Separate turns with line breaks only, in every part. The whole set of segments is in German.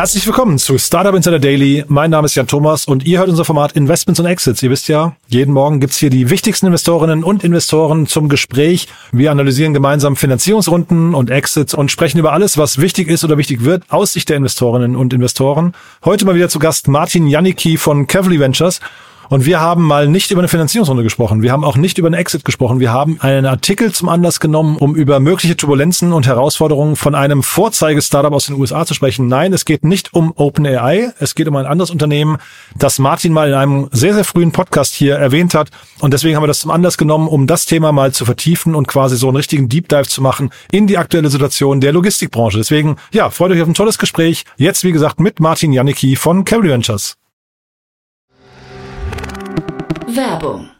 Herzlich willkommen zu Startup Insider Daily. Mein Name ist Jan Thomas und ihr hört unser Format Investments und Exits. Ihr wisst ja, jeden Morgen gibt's hier die wichtigsten Investorinnen und Investoren zum Gespräch. Wir analysieren gemeinsam Finanzierungsrunden und Exits und sprechen über alles, was wichtig ist oder wichtig wird aus Sicht der Investorinnen und Investoren. Heute mal wieder zu Gast Martin Janicki von Cavalry Ventures. Und wir haben mal nicht über eine Finanzierungsrunde gesprochen. Wir haben auch nicht über einen Exit gesprochen. Wir haben einen Artikel zum Anlass genommen, um über mögliche Turbulenzen und Herausforderungen von einem Vorzeige-Startup aus den USA zu sprechen. Nein, es geht nicht um OpenAI. Es geht um ein anderes Unternehmen, das Martin mal in einem sehr, sehr frühen Podcast hier erwähnt hat. Und deswegen haben wir das zum Anlass genommen, um das Thema mal zu vertiefen und quasi so einen richtigen Deep Dive zu machen in die aktuelle Situation der Logistikbranche. Deswegen, ja, freut euch auf ein tolles Gespräch. Jetzt, wie gesagt, mit Martin Janicki von Cavalry Ventures.
Werbung.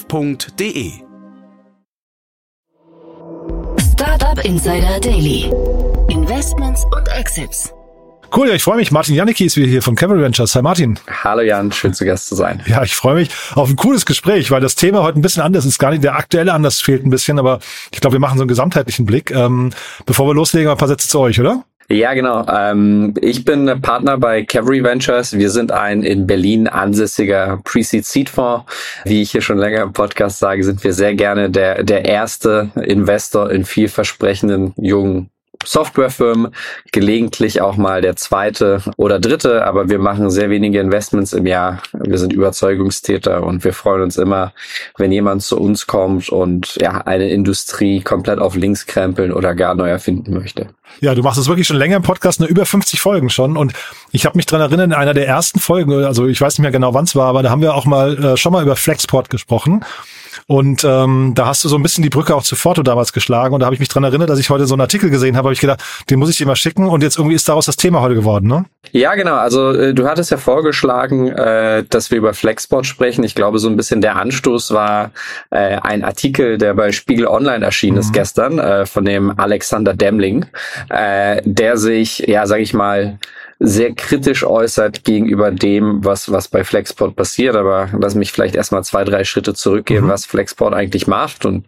www.startup.de.
Startup Insider Daily. Investments und Exits.
Cool, ja, ich freue mich. Martin Janicki ist wieder hier von Cavalry Ventures. Hi Martin.
Hallo Jan, schön zu Gast zu sein.
Ja, ich freue mich auf ein cooles Gespräch, weil das Thema heute ein bisschen anders ist. Gar nicht der aktuelle Anlass fehlt ein bisschen, aber ich glaube, wir machen so einen gesamtheitlichen Blick. Ähm, bevor wir loslegen, ein paar Sätze zu euch, oder?
Ja, genau. Ähm, ich bin Partner bei Cavalry Ventures. Wir sind ein in Berlin ansässiger Pre-Seed Seed Fonds. Wie ich hier schon länger im Podcast sage, sind wir sehr gerne der, der erste Investor in vielversprechenden jungen Softwarefirmen, gelegentlich auch mal der zweite oder dritte, aber wir machen sehr wenige Investments im Jahr. Wir sind Überzeugungstäter und wir freuen uns immer, wenn jemand zu uns kommt und ja, eine Industrie komplett auf links krempeln oder gar neu erfinden möchte.
Ja, du machst es wirklich schon länger im Podcast, nur über 50 Folgen schon. Und ich habe mich dran erinnert, in einer der ersten Folgen, also ich weiß nicht mehr genau, wann es war, aber da haben wir auch mal äh, schon mal über Flexport gesprochen. Und ähm, da hast du so ein bisschen die Brücke auch zu Forto damals geschlagen. Und da habe ich mich dran erinnert, dass ich heute so einen Artikel gesehen habe, habe ich gedacht, den muss ich dir mal schicken. Und jetzt irgendwie ist daraus das Thema heute geworden, ne?
Ja, genau. Also äh, du hattest ja vorgeschlagen, äh, dass wir über Flexport sprechen. Ich glaube, so ein bisschen der Anstoß war äh, ein Artikel, der bei Spiegel Online erschienen ist mhm. gestern, äh, von dem Alexander Demling, äh, der sich, ja, sag ich mal, sehr kritisch äußert gegenüber dem, was, was bei Flexport passiert. Aber lass mich vielleicht erstmal zwei, drei Schritte zurückgehen, mhm. was Flexport eigentlich macht und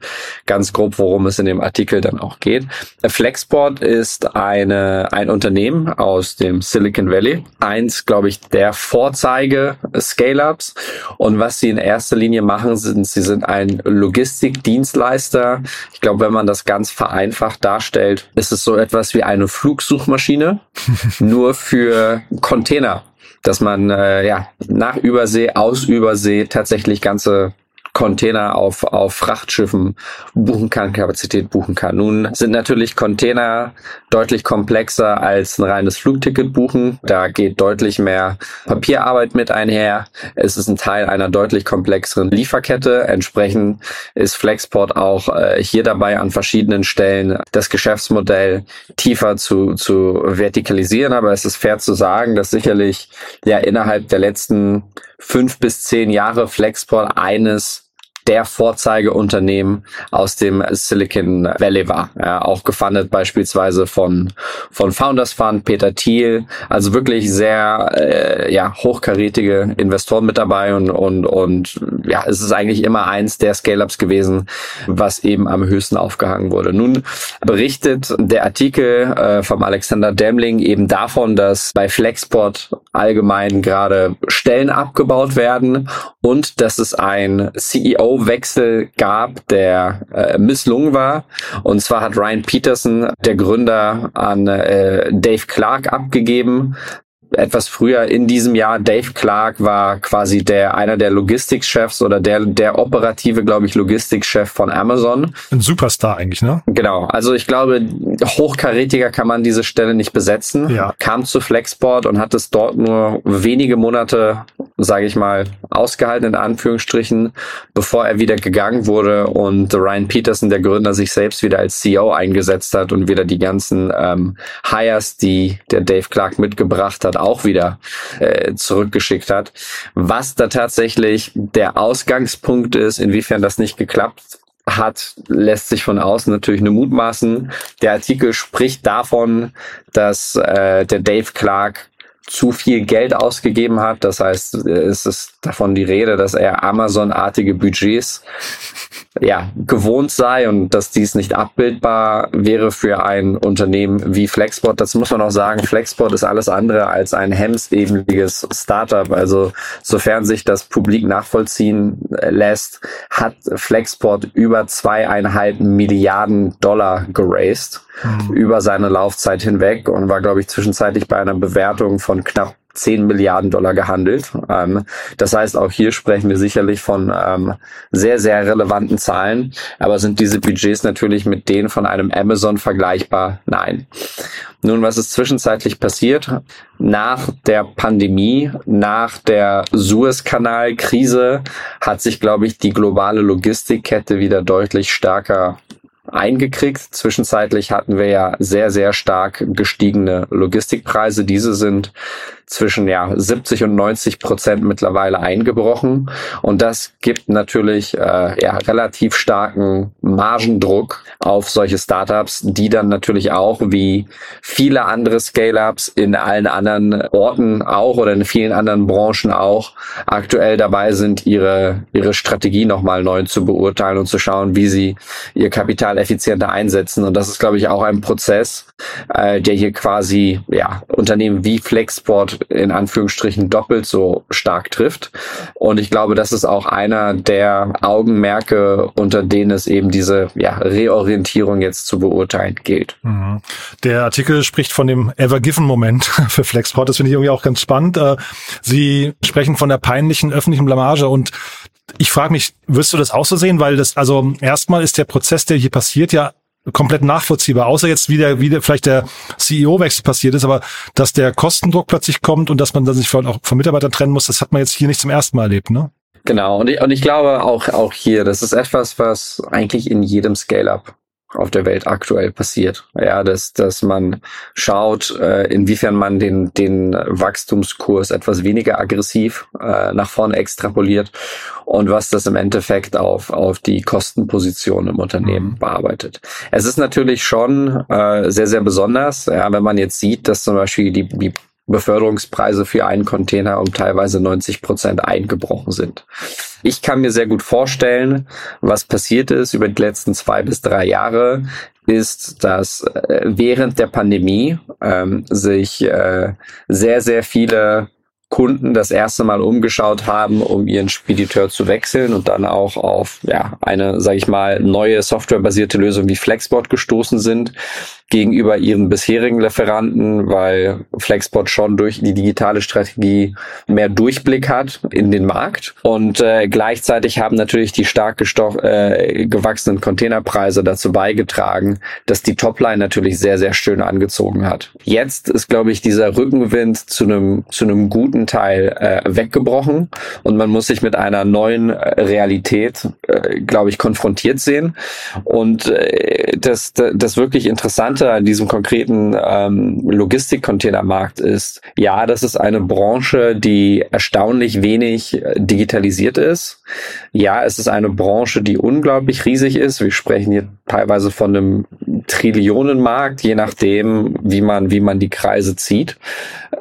ganz grob, worum es in dem Artikel dann auch geht. Flexport ist eine, ein Unternehmen aus dem Silicon Valley. Eins, glaube ich, der Vorzeige Scale-Ups. Und was sie in erster Linie machen, sind, sie sind ein Logistikdienstleister. Ich glaube, wenn man das ganz vereinfacht darstellt, ist es so etwas wie eine Flugsuchmaschine, nur für für Container, dass man äh, ja nach Übersee, aus Übersee tatsächlich ganze Container auf, auf Frachtschiffen buchen kann, Kapazität buchen kann. Nun sind natürlich Container deutlich komplexer als ein reines Flugticket buchen. Da geht deutlich mehr Papierarbeit mit einher. Es ist ein Teil einer deutlich komplexeren Lieferkette. Entsprechend ist Flexport auch äh, hier dabei an verschiedenen Stellen das Geschäftsmodell tiefer zu, zu vertikalisieren. Aber es ist fair zu sagen, dass sicherlich ja innerhalb der letzten fünf bis zehn Jahre Flexport eines der Vorzeigeunternehmen aus dem Silicon Valley war. Ja, auch gefundet beispielsweise von, von Founders Fund, Peter Thiel. Also wirklich sehr äh, ja, hochkarätige Investoren mit dabei und, und, und ja, es ist eigentlich immer eins der Scale-Ups gewesen, was eben am höchsten aufgehangen wurde. Nun berichtet der Artikel äh, vom Alexander Demling eben davon, dass bei Flexport allgemein gerade Stellen abgebaut werden und dass es ein CEO CEO-Wechsel gab, der äh, misslungen war. Und zwar hat Ryan Peterson, der Gründer, an äh, Dave Clark abgegeben. etwas früher in diesem Jahr. Dave Clark war quasi der einer der Logistikchefs oder der der operative, glaube ich, Logistikchef von Amazon.
Ein Superstar eigentlich, ne?
Genau. Also ich glaube, hochkarätiger kann man diese Stelle nicht besetzen.
Ja.
Kam zu Flexport und hat es dort nur wenige Monate, sage ich mal, ausgehalten in Anführungsstrichen, bevor er wieder gegangen wurde und Ryan Peterson, der Gründer, sich selbst wieder als CEO eingesetzt hat und wieder die ganzen ähm, Hires, die der Dave Clark mitgebracht hat, auch wieder äh, zurückgeschickt hat. Was da tatsächlich der Ausgangspunkt ist, inwiefern das nicht geklappt hat, lässt sich von außen natürlich nur mutmaßen. Der Artikel spricht davon, dass äh, der Dave Clark zu viel Geld ausgegeben hat. Das heißt, es ist davon die Rede, dass er Amazon-artige Budgets ja, gewohnt sei und dass dies nicht abbildbar wäre für ein Unternehmen wie Flexport. Dazu muss man auch sagen, Flexport ist alles andere als ein hemsebeniges Startup. Also sofern sich das publik nachvollziehen lässt, hat Flexport über zweieinhalb Milliarden Dollar geraced mhm. über seine Laufzeit hinweg und war, glaube ich, zwischenzeitlich bei einer Bewertung von knapp 10 Milliarden Dollar gehandelt. Ähm, das heißt, auch hier sprechen wir sicherlich von ähm, sehr, sehr relevanten Zahlen. Aber sind diese Budgets natürlich mit denen von einem Amazon vergleichbar? Nein. Nun, was ist zwischenzeitlich passiert? Nach der Pandemie, nach der Suezkanal-Krise hat sich, glaube ich, die globale Logistikkette wieder deutlich stärker eingekriegt. Zwischenzeitlich hatten wir ja sehr, sehr stark gestiegene Logistikpreise. Diese sind zwischen ja 70 und 90 Prozent mittlerweile eingebrochen. Und das gibt natürlich äh, ja relativ starken Margendruck auf solche Startups, die dann natürlich auch wie viele andere Scale-ups in allen anderen Orten auch oder in vielen anderen Branchen auch aktuell dabei sind, ihre ihre Strategie nochmal neu zu beurteilen und zu schauen, wie sie ihr Kapital effizienter einsetzen. Und das ist glaube ich auch ein Prozess, äh, der hier quasi ja Unternehmen wie Flexport in Anführungsstrichen doppelt so stark trifft. Und ich glaube, das ist auch einer der Augenmerke, unter denen es eben diese ja, Reorientierung jetzt zu beurteilen gilt. Mhm.
Der Artikel spricht von dem Ever-Given-Moment für Flexport. Das finde ich irgendwie auch ganz spannend. Äh, Sie sprechen von der peinlichen öffentlichen Blamage und ich frage mich, wirst du das auch so sehen? Weil das, also erstmal ist der Prozess, der hier passiert, ja komplett nachvollziehbar, außer jetzt wieder, wieder vielleicht der CEO-Wechsel passiert ist, aber dass der Kostendruck plötzlich kommt und dass man dann sich von, auch von Mitarbeitern trennen muss, das hat man jetzt hier nicht zum ersten Mal erlebt, ne?
Genau, und ich, und ich glaube auch, auch hier, das ist etwas, was eigentlich in jedem Scale-Up auf der Welt aktuell passiert. Ja, dass, dass man schaut, äh, inwiefern man den, den Wachstumskurs etwas weniger aggressiv äh, nach vorne extrapoliert und was das im Endeffekt auf, auf die Kostenposition im Unternehmen mhm. bearbeitet. Es ist natürlich schon äh, sehr, sehr besonders, ja, wenn man jetzt sieht, dass zum Beispiel die, die Beförderungspreise für einen Container um teilweise 90 Prozent eingebrochen sind. Ich kann mir sehr gut vorstellen, was passiert ist über die letzten zwei bis drei Jahre, ist, dass äh, während der Pandemie ähm, sich äh, sehr, sehr viele Kunden das erste Mal umgeschaut haben, um ihren Spediteur zu wechseln und dann auch auf ja, eine, sage ich mal, neue softwarebasierte Lösung wie Flexbot gestoßen sind gegenüber ihren bisherigen Lieferanten, weil Flexbot schon durch die digitale Strategie mehr Durchblick hat in den Markt und äh, gleichzeitig haben natürlich die stark äh, gewachsenen Containerpreise dazu beigetragen, dass die Topline natürlich sehr sehr schön angezogen hat. Jetzt ist glaube ich dieser Rückenwind zu einem zu einem guten großen Teil äh, weggebrochen und man muss sich mit einer neuen äh, Realität, äh, glaube ich, konfrontiert sehen. Und äh, das, das wirklich Interessante an diesem konkreten ähm, Logistik-Containermarkt ist, ja, das ist eine Branche, die erstaunlich wenig äh, digitalisiert ist. Ja, es ist eine Branche, die unglaublich riesig ist. Wir sprechen hier teilweise von einem Trillionenmarkt, je nachdem, wie man, wie man die Kreise zieht.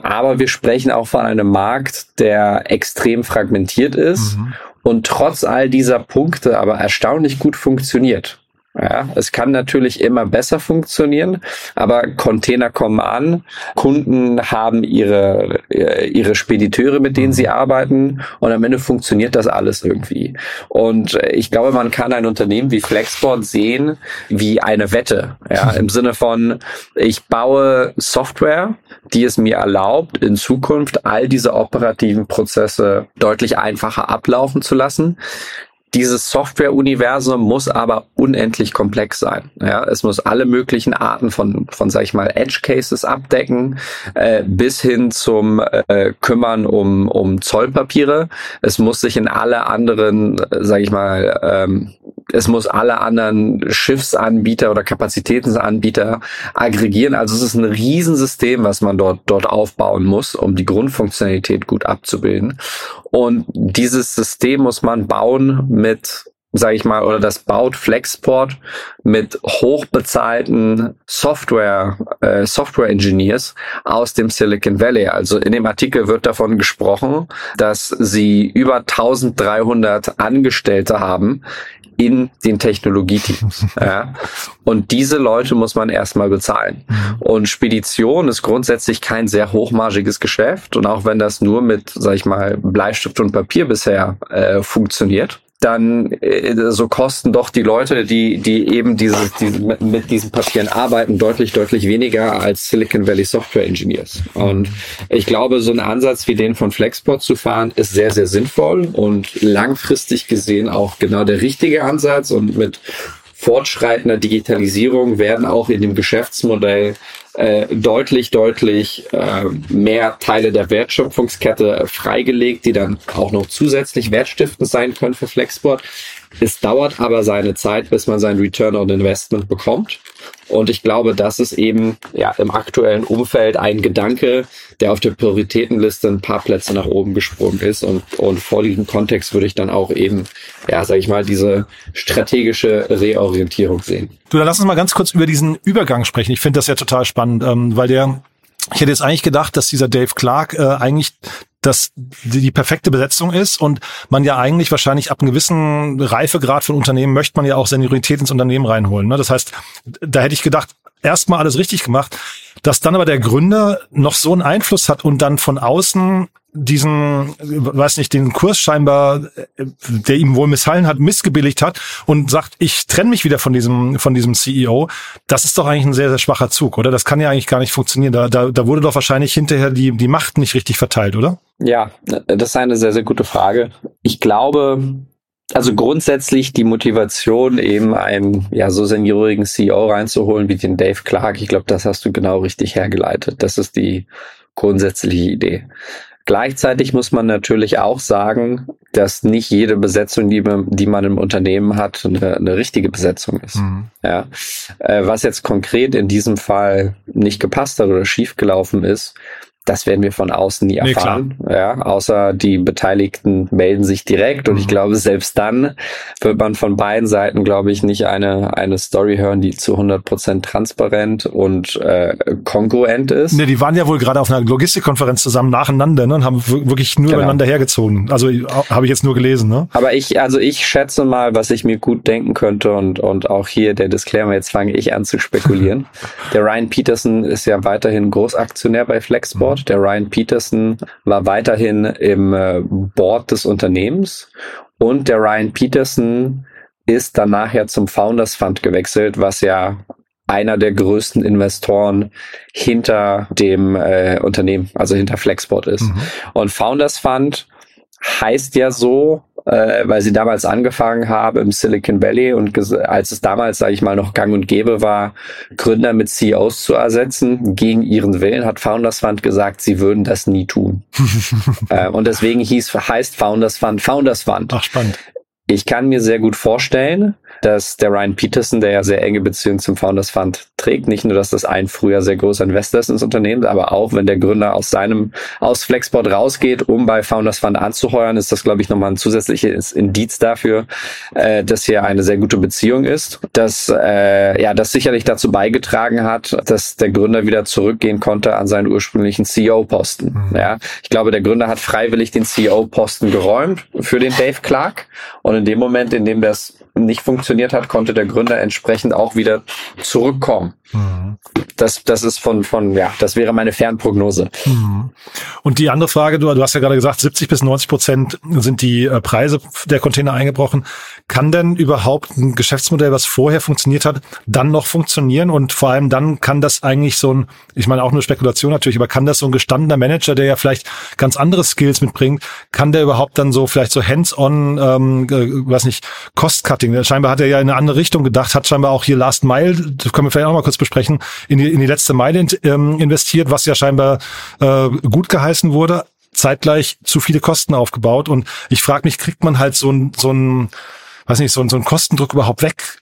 Aber wir sprechen auch von einem Markt, der extrem fragmentiert ist mhm. und trotz all dieser Punkte aber erstaunlich gut funktioniert. Ja, es kann natürlich immer besser funktionieren, aber Container kommen an, Kunden haben ihre, äh, ihre Spediteure, mit denen sie arbeiten und am Ende funktioniert das alles irgendwie. Und ich glaube, man kann ein Unternehmen wie Flexport sehen wie eine Wette, ja, im Sinne von, ich baue Software, die es mir erlaubt, in Zukunft all diese operativen Prozesse deutlich einfacher ablaufen zu lassen. Dieses Software-Universum muss aber unendlich komplex sein. Ja, es muss alle möglichen Arten von, von sag ich mal, Edge-Cases abdecken, äh, bis hin zum äh, Kümmern um, um Zollpapiere. Es muss sich in alle anderen, äh, sag ich mal, ähm, es muss alle anderen Schiffsanbieter oder Kapazitätsanbieter aggregieren. Also es ist ein Riesensystem, was man dort, dort aufbauen muss, um die Grundfunktionalität gut abzubilden. Und dieses System muss man bauen mit sage ich mal, oder das baut Flexport mit hochbezahlten Software, äh, Software Engineers aus dem Silicon Valley. Also in dem Artikel wird davon gesprochen, dass sie über 1300 Angestellte haben in den Technologieteams. ja. Und diese Leute muss man erstmal bezahlen. Mhm. Und Spedition ist grundsätzlich kein sehr hochmargiges Geschäft. Und auch wenn das nur mit, sag ich mal, Bleistift und Papier bisher äh, funktioniert, dann äh, so kosten doch die Leute, die die eben diese, diese mit diesen Papieren arbeiten, deutlich deutlich weniger als Silicon Valley Software Engineers. Und ich glaube, so ein Ansatz wie den von Flexport zu fahren, ist sehr sehr sinnvoll und langfristig gesehen auch genau der richtige Ansatz und mit fortschreitender Digitalisierung werden auch in dem Geschäftsmodell äh, deutlich, deutlich äh, mehr Teile der Wertschöpfungskette freigelegt, die dann auch noch zusätzlich wertstiftend sein können für Flexport. Es dauert aber seine Zeit, bis man sein Return on Investment bekommt. Und ich glaube, das ist eben ja im aktuellen Umfeld ein Gedanke, der auf der Prioritätenliste ein paar Plätze nach oben gesprungen ist. Und, und vor diesem Kontext würde ich dann auch eben, ja, sag ich mal, diese strategische Reorientierung sehen.
Du, dann lass uns mal ganz kurz über diesen Übergang sprechen. Ich finde das ja total spannend, ähm, weil der ich hätte jetzt eigentlich gedacht, dass dieser Dave Clark äh, eigentlich das die, die perfekte Besetzung ist und man ja eigentlich wahrscheinlich ab einem gewissen Reifegrad von Unternehmen möchte man ja auch Seniorität ins Unternehmen reinholen. Ne? Das heißt, da hätte ich gedacht, erstmal alles richtig gemacht, dass dann aber der Gründer noch so einen Einfluss hat und dann von außen diesen, weiß nicht, den Kurs scheinbar, der ihm wohl missfallen hat, missgebilligt hat und sagt, ich trenne mich wieder von diesem, von diesem CEO. Das ist doch eigentlich ein sehr, sehr schwacher Zug, oder? Das kann ja eigentlich gar nicht funktionieren. Da, da, da wurde doch wahrscheinlich hinterher die, die Macht nicht richtig verteilt, oder?
Ja, das ist eine sehr, sehr gute Frage. Ich glaube, also grundsätzlich die Motivation, eben einen ja so seniorigen CEO reinzuholen wie den Dave Clark, ich glaube, das hast du genau richtig hergeleitet. Das ist die grundsätzliche Idee. Gleichzeitig muss man natürlich auch sagen, dass nicht jede Besetzung, die man, die man im Unternehmen hat, eine, eine richtige Besetzung ist. Mhm. Ja. Äh, was jetzt konkret in diesem Fall nicht gepasst hat oder schiefgelaufen ist, das werden wir von außen nie erfahren. Nee, ja, außer die Beteiligten melden sich direkt. Und mhm. ich glaube, selbst dann wird man von beiden Seiten, glaube ich, nicht eine, eine Story hören, die zu 100 Prozent transparent und äh, kongruent ist.
Nee, die waren ja wohl gerade auf einer Logistikkonferenz zusammen nacheinander ne, und haben wirklich nur genau. übereinander hergezogen. Also habe ich jetzt nur gelesen. Ne?
Aber ich, also ich schätze mal, was ich mir gut denken könnte und, und auch hier der Disclaimer, jetzt fange ich an zu spekulieren. der Ryan Peterson ist ja weiterhin Großaktionär bei Flexboard. Board. Der Ryan Peterson war weiterhin im äh, Board des Unternehmens und der Ryan Peterson ist dann nachher zum Founders Fund gewechselt, was ja einer der größten Investoren hinter dem äh, Unternehmen, also hinter Flexport ist. Mhm. Und Founders Fund heißt ja so, äh, weil sie damals angefangen haben im Silicon Valley und als es damals, sage ich mal, noch gang und gäbe war, Gründer mit CEOs zu ersetzen, gegen ihren Willen, hat Founders Fund gesagt, sie würden das nie tun. äh, und deswegen hieß, heißt Founders Fund Founders Fund.
Ach, spannend.
Ich kann mir sehr gut vorstellen, dass der Ryan Peterson, der ja sehr enge Beziehungen zum Founders Fund trägt, nicht nur, dass das ein früher sehr großer Investor ist ins Unternehmen, aber auch, wenn der Gründer aus seinem, aus Flexport rausgeht, um bei Founders Fund anzuheuern, ist das, glaube ich, nochmal ein zusätzliches Indiz dafür, äh, dass hier eine sehr gute Beziehung ist, dass, äh, ja, das sicherlich dazu beigetragen hat, dass der Gründer wieder zurückgehen konnte an seinen ursprünglichen CEO-Posten. Mhm. Ja, ich glaube, der Gründer hat freiwillig den CEO-Posten geräumt für den Dave Clark und in dem Moment, in dem das nicht funktioniert hat, konnte der Gründer entsprechend auch wieder zurückkommen. Mhm. Das, das ist von, von, ja, das wäre meine Fernprognose. Mhm.
Und die andere Frage, du, du hast ja gerade gesagt, 70 bis 90 Prozent sind die äh, Preise der Container eingebrochen. Kann denn überhaupt ein Geschäftsmodell, was vorher funktioniert hat, dann noch funktionieren? Und vor allem dann kann das eigentlich so ein, ich meine auch nur Spekulation natürlich, aber kann das so ein gestandener Manager, der ja vielleicht ganz andere Skills mitbringt, kann der überhaupt dann so vielleicht so hands-on, ähm, äh, weiß nicht, Cost-Cutting? Scheinbar hat er ja in eine andere Richtung gedacht, hat scheinbar auch hier Last Mile, können wir vielleicht auch mal kurz besprechen, in die, in die letzte Meile ähm, investiert, was ja scheinbar äh, gut geheißen wurde, zeitgleich zu viele Kosten aufgebaut. Und ich frage mich, kriegt man halt so ein, so ein weiß nicht, so, so ein Kostendruck überhaupt weg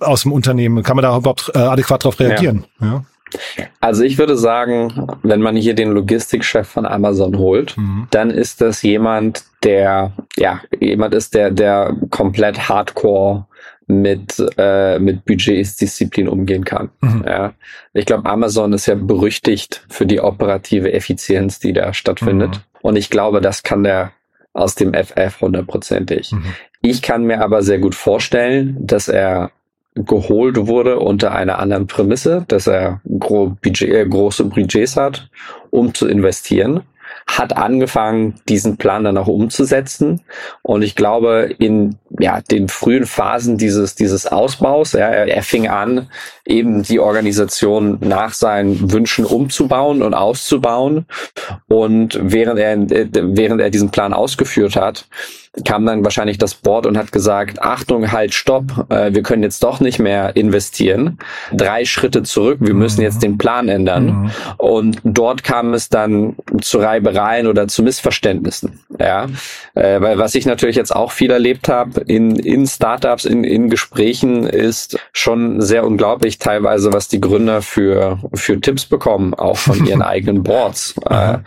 aus dem Unternehmen? Kann man da überhaupt äh, adäquat darauf reagieren? Ja. ja.
Also ich würde sagen, wenn man hier den Logistikchef von Amazon holt, mhm. dann ist das jemand, der ja jemand ist, der der komplett Hardcore mit, äh, mit Budgets, Disziplin umgehen kann. Mhm. Ja. Ich glaube, Amazon ist ja berüchtigt für die operative Effizienz, die da stattfindet. Mhm. Und ich glaube, das kann der aus dem FF hundertprozentig. Mhm. Ich kann mir aber sehr gut vorstellen, dass er geholt wurde unter einer anderen Prämisse, dass er gro Budget, äh, große Budgets hat, um zu investieren hat angefangen, diesen Plan dann auch umzusetzen. Und ich glaube, in ja, den frühen Phasen dieses, dieses Ausbaus, ja, er, er fing an, eben die Organisation nach seinen Wünschen umzubauen und auszubauen. Und während er, während er diesen Plan ausgeführt hat, kam dann wahrscheinlich das Board und hat gesagt, Achtung, halt, stopp, äh, wir können jetzt doch nicht mehr investieren. Drei Schritte zurück, wir müssen jetzt den Plan ändern. Mhm. Und dort kam es dann zu Reibereien oder zu Missverständnissen. Ja, äh, weil was ich natürlich jetzt auch viel erlebt habe in, in Startups, in, in Gesprächen, ist schon sehr unglaublich teilweise, was die Gründer für, für Tipps bekommen, auch von ihren eigenen Boards. Äh,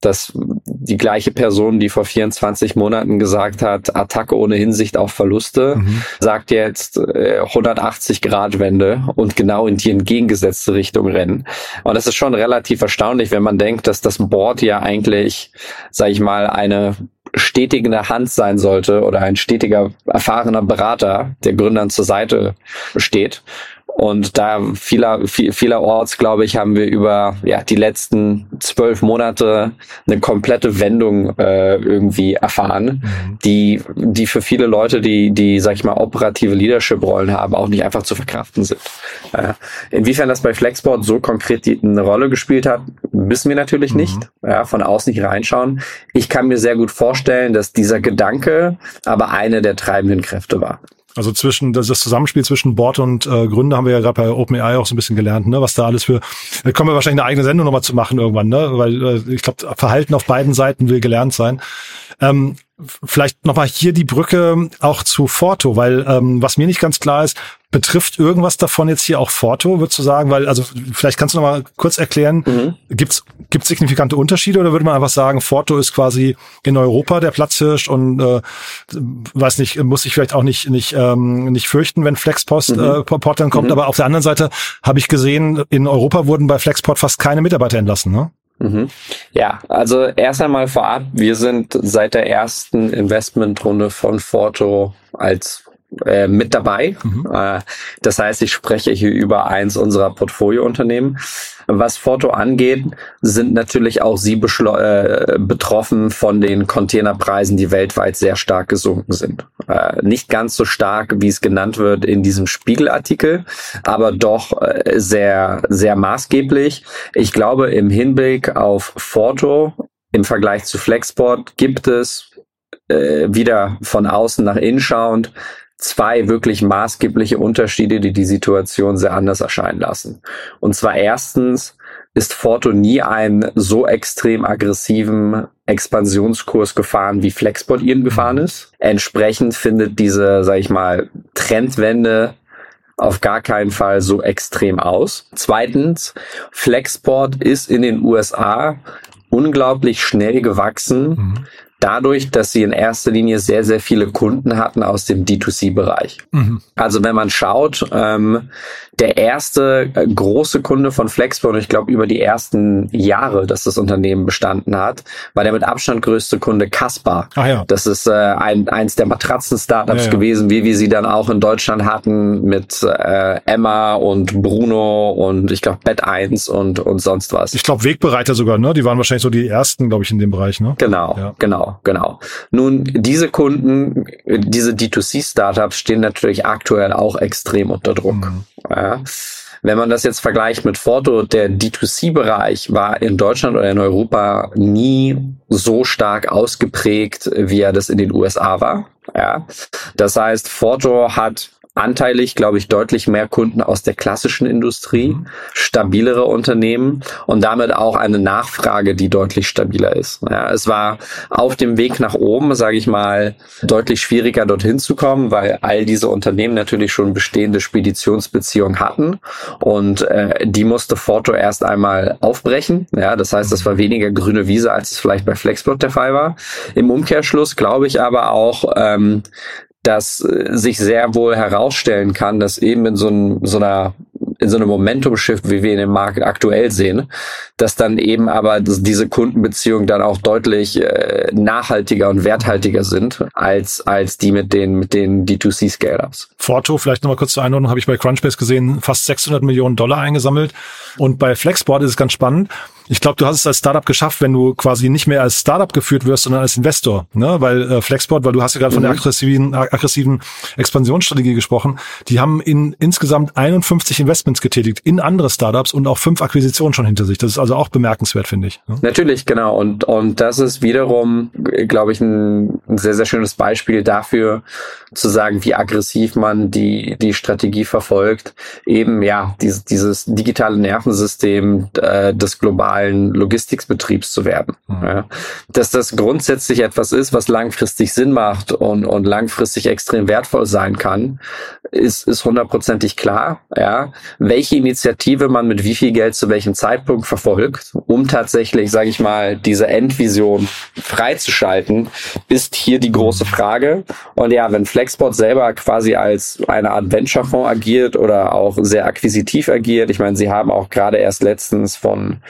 dass die gleiche Person, die vor 24 Monaten gesagt hat, Attacke ohne Hinsicht auf Verluste, mhm. sagt jetzt äh, 180 Grad Wende und genau in die entgegengesetzte Richtung rennen. Und das ist schon relativ erstaunlich, wenn man denkt, dass das Board ja eigentlich, sag ich mal, eine stetigende Hand sein sollte oder ein stetiger, erfahrener Berater, der Gründern zur Seite steht. Und da vieler, viel, vielerorts, glaube ich, haben wir über ja, die letzten zwölf Monate eine komplette Wendung äh, irgendwie erfahren, mhm. die, die für viele Leute, die, die, sag ich mal, operative Leadership-Rollen haben, auch nicht einfach zu verkraften sind. Äh, inwiefern das bei Flexboard so konkret die, eine Rolle gespielt hat, wissen wir natürlich mhm. nicht. Ja, von außen nicht reinschauen. Ich kann mir sehr gut vorstellen, dass dieser Gedanke aber eine der treibenden Kräfte war.
Also zwischen das, das Zusammenspiel zwischen Board und äh, Gründer haben wir ja gerade bei OpenAI auch so ein bisschen gelernt, ne? Was da alles für. Da kommen wir wahrscheinlich eine eigene Sendung nochmal zu machen irgendwann, ne? Weil äh, ich glaube, Verhalten auf beiden Seiten will gelernt sein. Ähm, vielleicht nochmal hier die Brücke auch zu Forto, weil ähm, was mir nicht ganz klar ist, betrifft irgendwas davon jetzt hier auch Forto, würdest du sagen? Weil, also vielleicht kannst du nochmal kurz erklären, mhm. gibt's gibt's signifikante Unterschiede oder würde man einfach sagen, Forto ist quasi in Europa der Platzhirsch und äh, weiß nicht, muss ich vielleicht auch nicht nicht ähm, nicht fürchten, wenn Flexpost mhm. äh, Port dann kommt, mhm. aber auf der anderen Seite habe ich gesehen, in Europa wurden bei Flexport fast keine Mitarbeiter entlassen, ne?
Mhm. Ja, also erst einmal vorab, wir sind seit der ersten Investmentrunde von Forto als äh, mit dabei. Mhm. Äh, das heißt, ich spreche hier über eins unserer Portfoliounternehmen. Was Foto angeht, sind natürlich auch sie äh, betroffen von den Containerpreisen, die weltweit sehr stark gesunken sind. Äh, nicht ganz so stark, wie es genannt wird in diesem Spiegelartikel, aber doch äh, sehr, sehr maßgeblich. Ich glaube, im Hinblick auf Foto im Vergleich zu Flexport gibt es äh, wieder von außen nach innen schauend zwei wirklich maßgebliche Unterschiede, die die Situation sehr anders erscheinen lassen. Und zwar erstens ist Forto nie einen so extrem aggressiven Expansionskurs gefahren, wie Flexport ihn gefahren ist. Entsprechend findet diese, sag ich mal, Trendwende auf gar keinen Fall so extrem aus. Zweitens, Flexport ist in den USA unglaublich schnell gewachsen. Mhm dadurch, dass sie in erster Linie sehr, sehr viele Kunden hatten aus dem D2C-Bereich. Mhm. Also wenn man schaut, ähm, der erste äh, große Kunde von Flexport, und ich glaube über die ersten Jahre, dass das Unternehmen bestanden hat, war der mit Abstand größte Kunde Caspar.
Ah, ja.
Das ist äh, ein, eins der Matratzen-Startups ja, ja. gewesen, wie wir sie dann auch in Deutschland hatten mit äh, Emma und Bruno und ich glaube Bett 1 und, und sonst was.
Ich glaube Wegbereiter sogar, ne? Die waren wahrscheinlich so die ersten, glaube ich, in dem Bereich, ne?
Genau, ja. genau, genau. Nun, diese Kunden, diese D2C-Startups stehen natürlich aktuell auch extrem unter Druck. Mhm. Ja. Wenn man das jetzt vergleicht mit Forto, der D2C-Bereich war in Deutschland oder in Europa nie so stark ausgeprägt, wie er das in den USA war. Ja. Das heißt, Forto hat anteilig, glaube ich, deutlich mehr Kunden aus der klassischen Industrie, mhm. stabilere Unternehmen und damit auch eine Nachfrage, die deutlich stabiler ist. Ja, es war auf dem Weg nach oben, sage ich mal, deutlich schwieriger dorthin zu kommen, weil all diese Unternehmen natürlich schon bestehende Speditionsbeziehungen hatten und äh, die musste Forto erst einmal aufbrechen. Ja, das heißt, das war weniger grüne Wiese, als es vielleicht bei Flexbot der Fall war. Im Umkehrschluss glaube ich aber auch, ähm, dass äh, sich sehr wohl herausstellen kann, dass eben in so, ein, so einer in so einem Momentum-Shift, wie wir in dem Markt aktuell sehen, dass dann eben aber diese Kundenbeziehungen dann auch deutlich äh, nachhaltiger und werthaltiger sind als als die mit den mit den D2C Scale-ups.
Forto, vielleicht nochmal kurz zur Einordnung, habe ich bei Crunchbase gesehen, fast 600 Millionen Dollar eingesammelt und bei Flexboard ist es ganz spannend. Ich glaube, du hast es als Startup geschafft, wenn du quasi nicht mehr als Startup geführt wirst, sondern als Investor, ne? Weil äh, Flexport, weil du hast ja gerade mhm. von der mhm. aggressiven, aggressiven Expansionsstrategie gesprochen. Die haben in insgesamt 51 Investments getätigt in andere Startups und auch fünf Akquisitionen schon hinter sich. Das ist also auch bemerkenswert, finde ich.
Ne? Natürlich, genau. Und und das ist wiederum, glaube ich, ein, ein sehr sehr schönes Beispiel dafür, zu sagen, wie aggressiv man die die Strategie verfolgt. Eben ja dieses dieses digitale Nervensystem äh, des globalen globalen Logistikbetriebs zu werden. Mhm. Ja. Dass das grundsätzlich etwas ist, was langfristig Sinn macht und, und langfristig extrem wertvoll sein kann, ist, ist hundertprozentig klar. Ja. Welche Initiative man mit wie viel Geld zu welchem Zeitpunkt verfolgt, um tatsächlich, sage ich mal, diese Endvision freizuschalten, ist hier die große Frage. Und ja, wenn Flexbot selber quasi als eine Art Venture-Fonds agiert oder auch sehr akquisitiv agiert, ich meine, sie haben auch gerade erst letztens von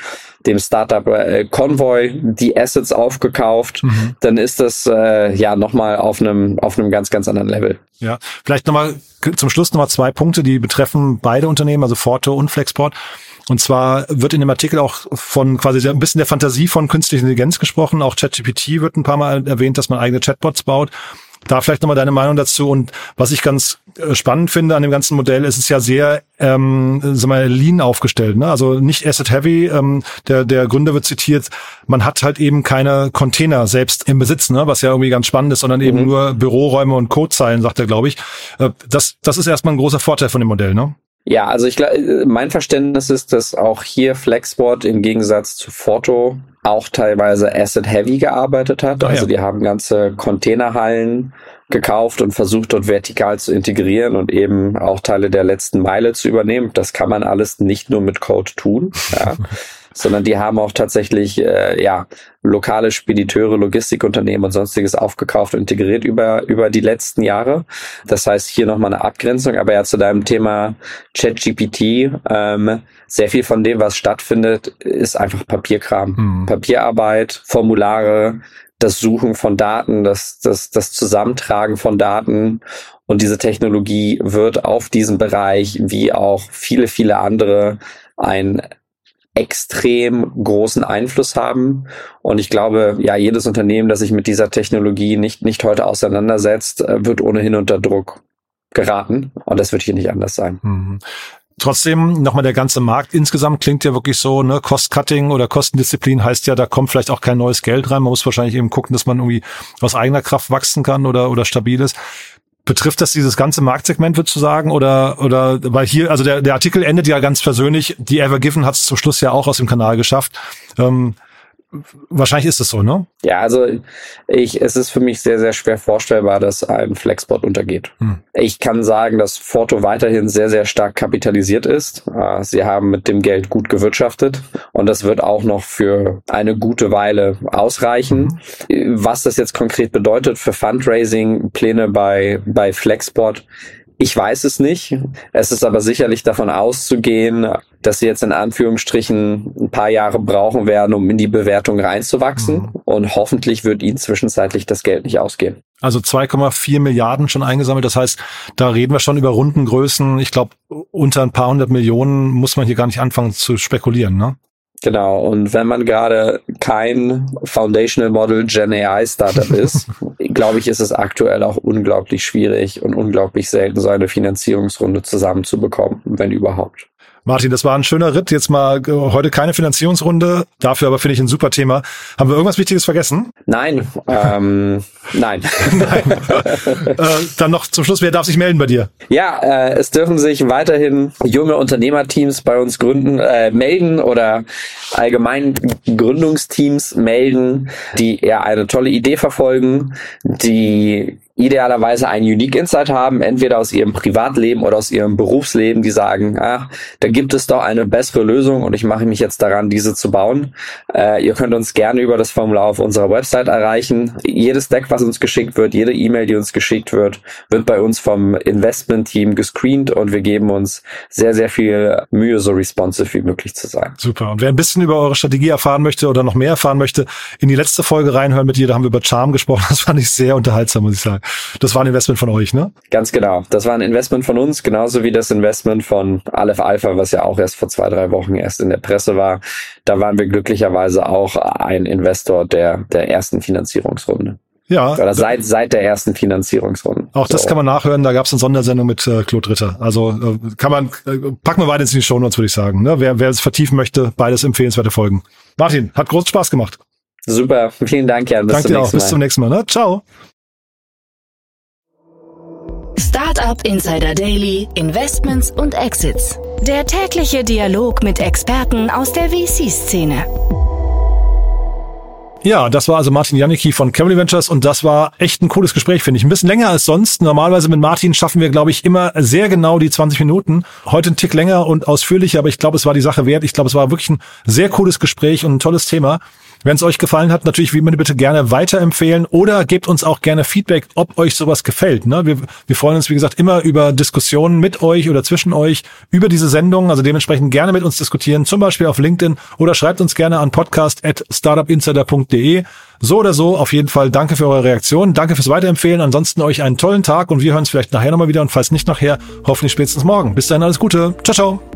dem Startup äh, Convoy die Assets aufgekauft, mhm. dann ist das äh, ja nochmal auf einem auf einem ganz ganz anderen Level.
Ja, vielleicht nochmal zum Schluss nochmal zwei Punkte, die betreffen beide Unternehmen, also Forto und Flexport. Und zwar wird in dem Artikel auch von quasi ein bisschen der Fantasie von künstlicher Intelligenz gesprochen. Auch ChatGPT wird ein paar Mal erwähnt, dass man eigene Chatbots baut. Da vielleicht nochmal deine Meinung dazu. Und was ich ganz äh, spannend finde an dem ganzen Modell, ist es ja sehr ähm, sag mal, lean aufgestellt. Ne? Also nicht asset heavy. Ähm, der, der Gründer wird zitiert, man hat halt eben keine Container selbst im Besitz, ne? was ja irgendwie ganz spannend ist, sondern eben mhm. nur Büroräume und Codezeilen, sagt er, glaube ich. Äh, das, das ist erstmal ein großer Vorteil von dem Modell, ne?
Ja, also ich glaube, mein Verständnis ist, dass auch hier Flexboard im Gegensatz zu Forto auch teilweise Asset Heavy gearbeitet hat. Ah, also die haben ganze Containerhallen gekauft und versucht dort vertikal zu integrieren und eben auch Teile der letzten Meile zu übernehmen. Das kann man alles nicht nur mit Code tun. Ja. sondern die haben auch tatsächlich äh, ja lokale Spediteure, Logistikunternehmen und sonstiges aufgekauft und integriert über über die letzten Jahre. Das heißt hier nochmal eine Abgrenzung, aber ja zu deinem Thema ChatGPT, ähm, sehr viel von dem, was stattfindet, ist einfach Papierkram, mhm. Papierarbeit, Formulare, das Suchen von Daten, das, das, das Zusammentragen von Daten und diese Technologie wird auf diesem Bereich wie auch viele, viele andere ein extrem großen Einfluss haben. Und ich glaube, ja, jedes Unternehmen, das sich mit dieser Technologie nicht, nicht heute auseinandersetzt, äh, wird ohnehin unter Druck geraten. Und das wird hier nicht anders sein.
Mhm. Trotzdem nochmal der ganze Markt insgesamt klingt ja wirklich so, ne, Cost-Cutting oder Kostendisziplin heißt ja, da kommt vielleicht auch kein neues Geld rein. Man muss wahrscheinlich eben gucken, dass man irgendwie aus eigener Kraft wachsen kann oder, oder stabil ist. Betrifft das dieses ganze Marktsegment, würdest du sagen? Oder, oder, weil hier, also der, der Artikel endet ja ganz persönlich. Die Ever Given hat es zum Schluss ja auch aus dem Kanal geschafft. Ähm, wahrscheinlich ist es so, ne?
Ja, also ich, es ist für mich sehr, sehr schwer vorstellbar, dass ein Flexbot untergeht. Hm. Ich kann sagen, dass Forto weiterhin sehr, sehr stark kapitalisiert ist. Äh, sie haben mit dem Geld gut gewirtschaftet und das wird auch noch für eine gute Weile ausreichen. Mhm. Was das jetzt konkret bedeutet für Fundraising-Pläne bei, bei Flexbot, ich weiß es nicht. Es ist aber sicherlich davon auszugehen, dass sie jetzt in Anführungsstrichen ein paar Jahre brauchen werden, um in die Bewertung reinzuwachsen. Mhm. Und hoffentlich wird ihnen zwischenzeitlich das Geld nicht ausgehen.
Also 2,4 Milliarden schon eingesammelt. Das heißt, da reden wir schon über Rundengrößen. Ich glaube, unter ein paar hundert Millionen muss man hier gar nicht anfangen zu spekulieren, ne?
Genau, und wenn man gerade kein Foundational Model Gen AI Startup ist, glaube ich, ist es aktuell auch unglaublich schwierig und unglaublich selten, so eine Finanzierungsrunde zusammenzubekommen, wenn überhaupt.
Martin, das war ein schöner Ritt. Jetzt mal äh, heute keine Finanzierungsrunde, dafür aber finde ich ein super Thema. Haben wir irgendwas Wichtiges vergessen?
Nein, ähm, nein.
nein. äh, dann noch zum Schluss, wer darf sich melden bei dir?
Ja, äh, es dürfen sich weiterhin junge Unternehmerteams bei uns gründen, äh, melden oder allgemein Gründungsteams melden, die eher eine tolle Idee verfolgen, die idealerweise einen Unique Insight haben, entweder aus ihrem Privatleben oder aus ihrem Berufsleben, die sagen, ah, da gibt es doch eine bessere Lösung und ich mache mich jetzt daran, diese zu bauen. Äh, ihr könnt uns gerne über das Formular auf unserer Website erreichen. Jedes Deck, was uns geschickt wird, jede E-Mail, die uns geschickt wird, wird bei uns vom Investment-Team gescreent und wir geben uns sehr, sehr viel Mühe, so responsive wie möglich zu sein.
Super. Und wer ein bisschen über eure Strategie erfahren möchte oder noch mehr erfahren möchte, in die letzte Folge reinhören mit dir, da haben wir über Charm gesprochen. Das fand ich sehr unterhaltsam, muss ich sagen. Das war ein Investment von euch, ne?
Ganz genau. Das war ein Investment von uns, genauso wie das Investment von Aleph Alpha, was ja auch erst vor zwei, drei Wochen erst in der Presse war. Da waren wir glücklicherweise auch ein Investor der, der ersten Finanzierungsrunde. Ja. Oder seit, seit der ersten Finanzierungsrunde.
Auch das so. kann man nachhören. Da gab es eine Sondersendung mit äh, Claude Ritter. Also äh, kann man, äh, packen wir beides in die Show Notes, würde ich sagen. Ne? Wer, wer es vertiefen möchte, beides empfehlenswerte Folgen. Martin, hat großen Spaß gemacht.
Super. Vielen Dank, Jan.
Bis Danke dir auch. Bis zum nächsten Mal. Ne? Ciao.
Startup Insider Daily, Investments und Exits. Der tägliche Dialog mit Experten aus der VC-Szene.
Ja, das war also Martin Janicki von Cavalry Ventures und das war echt ein cooles Gespräch, finde ich. Ein bisschen länger als sonst. Normalerweise mit Martin schaffen wir, glaube ich, immer sehr genau die 20 Minuten. Heute ein Tick länger und ausführlicher, aber ich glaube, es war die Sache wert. Ich glaube, es war wirklich ein sehr cooles Gespräch und ein tolles Thema. Wenn es euch gefallen hat, natürlich wie immer bitte gerne weiterempfehlen oder gebt uns auch gerne Feedback, ob euch sowas gefällt. Ne? Wir, wir freuen uns, wie gesagt, immer über Diskussionen mit euch oder zwischen euch über diese Sendung. Also dementsprechend gerne mit uns diskutieren, zum Beispiel auf LinkedIn oder schreibt uns gerne an podcast.startupinsider.de. So oder so, auf jeden Fall danke für eure Reaktion, danke fürs Weiterempfehlen. Ansonsten euch einen tollen Tag und wir hören uns vielleicht nachher nochmal wieder und falls nicht nachher, hoffentlich spätestens morgen. Bis dahin alles Gute. Ciao, ciao.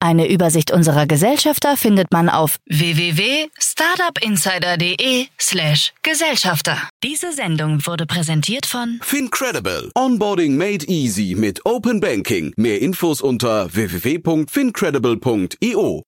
Eine Übersicht unserer Gesellschafter findet man auf www.startupinsider.de slash Gesellschafter. Diese Sendung wurde präsentiert von
Fincredible. Onboarding made easy mit Open Banking. Mehr Infos unter www.fincredible.io.